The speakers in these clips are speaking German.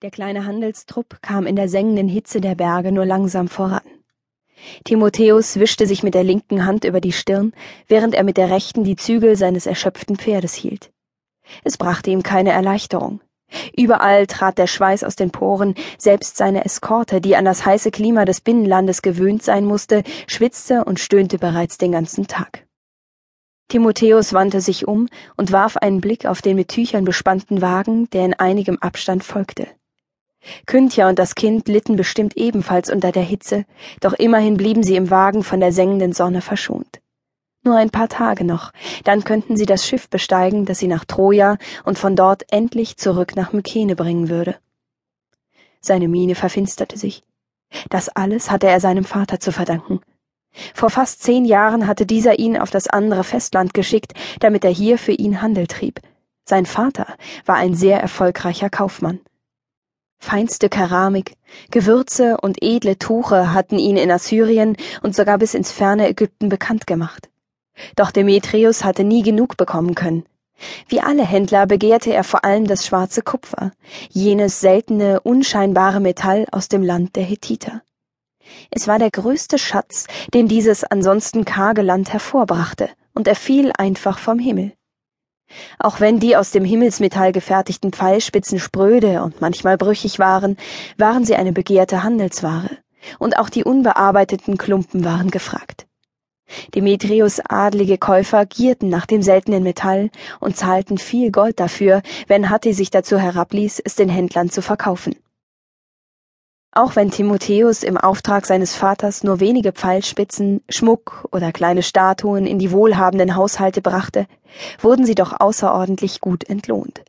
Der kleine Handelstrupp kam in der sengenden Hitze der Berge nur langsam voran. Timotheus wischte sich mit der linken Hand über die Stirn, während er mit der rechten die Zügel seines erschöpften Pferdes hielt. Es brachte ihm keine Erleichterung. Überall trat der Schweiß aus den Poren, selbst seine Eskorte, die an das heiße Klima des Binnenlandes gewöhnt sein musste, schwitzte und stöhnte bereits den ganzen Tag. Timotheus wandte sich um und warf einen Blick auf den mit Tüchern bespannten Wagen, der in einigem Abstand folgte. Kyntja und das Kind litten bestimmt ebenfalls unter der Hitze, doch immerhin blieben sie im Wagen von der sengenden Sonne verschont. Nur ein paar Tage noch, dann könnten sie das Schiff besteigen, das sie nach Troja und von dort endlich zurück nach Mykene bringen würde. Seine Miene verfinsterte sich. Das alles hatte er seinem Vater zu verdanken. Vor fast zehn Jahren hatte dieser ihn auf das andere Festland geschickt, damit er hier für ihn Handel trieb. Sein Vater war ein sehr erfolgreicher Kaufmann. Feinste Keramik, Gewürze und edle Tuche hatten ihn in Assyrien und sogar bis ins ferne Ägypten bekannt gemacht. Doch Demetrius hatte nie genug bekommen können. Wie alle Händler begehrte er vor allem das schwarze Kupfer, jenes seltene, unscheinbare Metall aus dem Land der Hethiter. Es war der größte Schatz, den dieses ansonsten karge Land hervorbrachte, und er fiel einfach vom Himmel. Auch wenn die aus dem Himmelsmetall gefertigten Pfeilspitzen spröde und manchmal brüchig waren, waren sie eine begehrte Handelsware, und auch die unbearbeiteten Klumpen waren gefragt. Demetrius adlige Käufer gierten nach dem seltenen Metall und zahlten viel Gold dafür, wenn Hatti sich dazu herabließ, es den Händlern zu verkaufen. Auch wenn Timotheus im Auftrag seines Vaters nur wenige Pfeilspitzen, Schmuck oder kleine Statuen in die wohlhabenden Haushalte brachte, wurden sie doch außerordentlich gut entlohnt.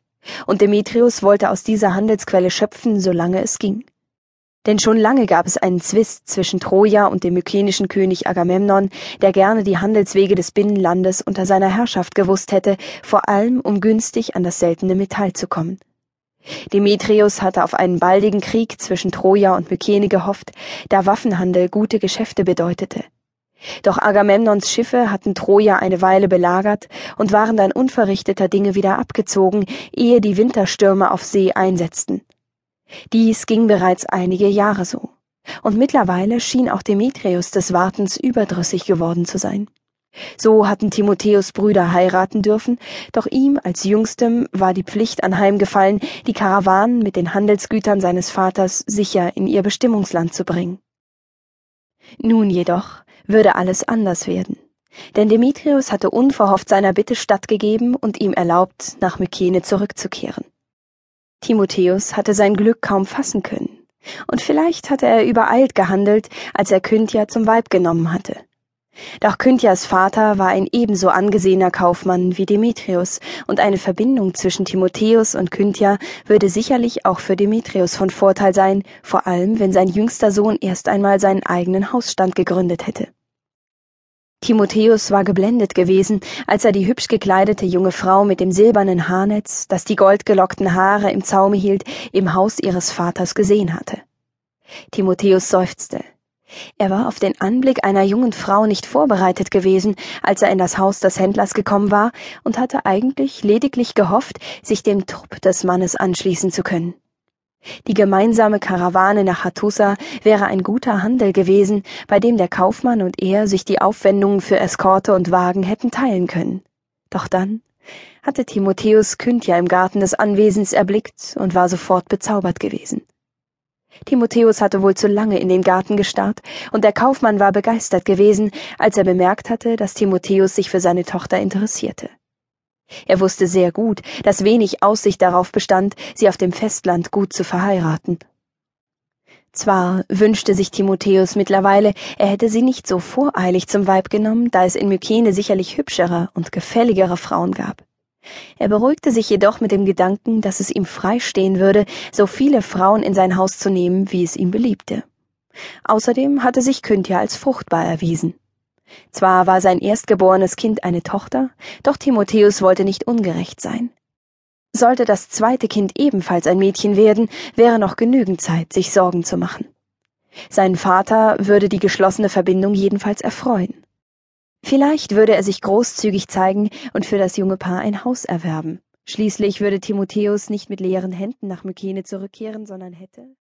Und Demetrius wollte aus dieser Handelsquelle schöpfen, solange es ging. Denn schon lange gab es einen Zwist zwischen Troja und dem mykenischen König Agamemnon, der gerne die Handelswege des Binnenlandes unter seiner Herrschaft gewusst hätte, vor allem um günstig an das seltene Metall zu kommen. Demetrius hatte auf einen baldigen Krieg zwischen Troja und Mykene gehofft, da Waffenhandel gute Geschäfte bedeutete. Doch Agamemnons Schiffe hatten Troja eine Weile belagert und waren dann unverrichteter Dinge wieder abgezogen, ehe die Winterstürme auf See einsetzten. Dies ging bereits einige Jahre so, und mittlerweile schien auch Demetrius des Wartens überdrüssig geworden zu sein. So hatten Timotheus Brüder heiraten dürfen, doch ihm als Jüngstem war die Pflicht anheimgefallen, die Karawanen mit den Handelsgütern seines Vaters sicher in ihr Bestimmungsland zu bringen. Nun jedoch würde alles anders werden, denn Demetrius hatte unverhofft seiner Bitte stattgegeben und ihm erlaubt, nach Mykene zurückzukehren. Timotheus hatte sein Glück kaum fassen können, und vielleicht hatte er übereilt gehandelt, als er Kyntja zum Weib genommen hatte. Doch Kynthias Vater war ein ebenso angesehener Kaufmann wie Demetrius, und eine Verbindung zwischen Timotheus und Kynthia würde sicherlich auch für Demetrius von Vorteil sein, vor allem wenn sein jüngster Sohn erst einmal seinen eigenen Hausstand gegründet hätte. Timotheus war geblendet gewesen, als er die hübsch gekleidete junge Frau mit dem silbernen Haarnetz, das die goldgelockten Haare im Zaume hielt, im Haus ihres Vaters gesehen hatte. Timotheus seufzte. Er war auf den Anblick einer jungen Frau nicht vorbereitet gewesen, als er in das Haus des Händlers gekommen war, und hatte eigentlich lediglich gehofft, sich dem Trupp des Mannes anschließen zu können. Die gemeinsame Karawane nach Hattusa wäre ein guter Handel gewesen, bei dem der Kaufmann und er sich die Aufwendungen für Eskorte und Wagen hätten teilen können. Doch dann hatte Timotheus Kyntja im Garten des Anwesens erblickt und war sofort bezaubert gewesen. Timotheus hatte wohl zu lange in den Garten gestarrt, und der Kaufmann war begeistert gewesen, als er bemerkt hatte, dass Timotheus sich für seine Tochter interessierte. Er wusste sehr gut, dass wenig Aussicht darauf bestand, sie auf dem Festland gut zu verheiraten. Zwar wünschte sich Timotheus mittlerweile, er hätte sie nicht so voreilig zum Weib genommen, da es in Mykene sicherlich hübschere und gefälligere Frauen gab. Er beruhigte sich jedoch mit dem Gedanken, dass es ihm freistehen würde, so viele Frauen in sein Haus zu nehmen, wie es ihm beliebte. Außerdem hatte sich Kyntja als fruchtbar erwiesen. Zwar war sein erstgeborenes Kind eine Tochter, doch Timotheus wollte nicht ungerecht sein. Sollte das zweite Kind ebenfalls ein Mädchen werden, wäre noch genügend Zeit, sich Sorgen zu machen. Sein Vater würde die geschlossene Verbindung jedenfalls erfreuen. Vielleicht würde er sich großzügig zeigen und für das junge Paar ein Haus erwerben. Schließlich würde Timotheus nicht mit leeren Händen nach Mykene zurückkehren, sondern hätte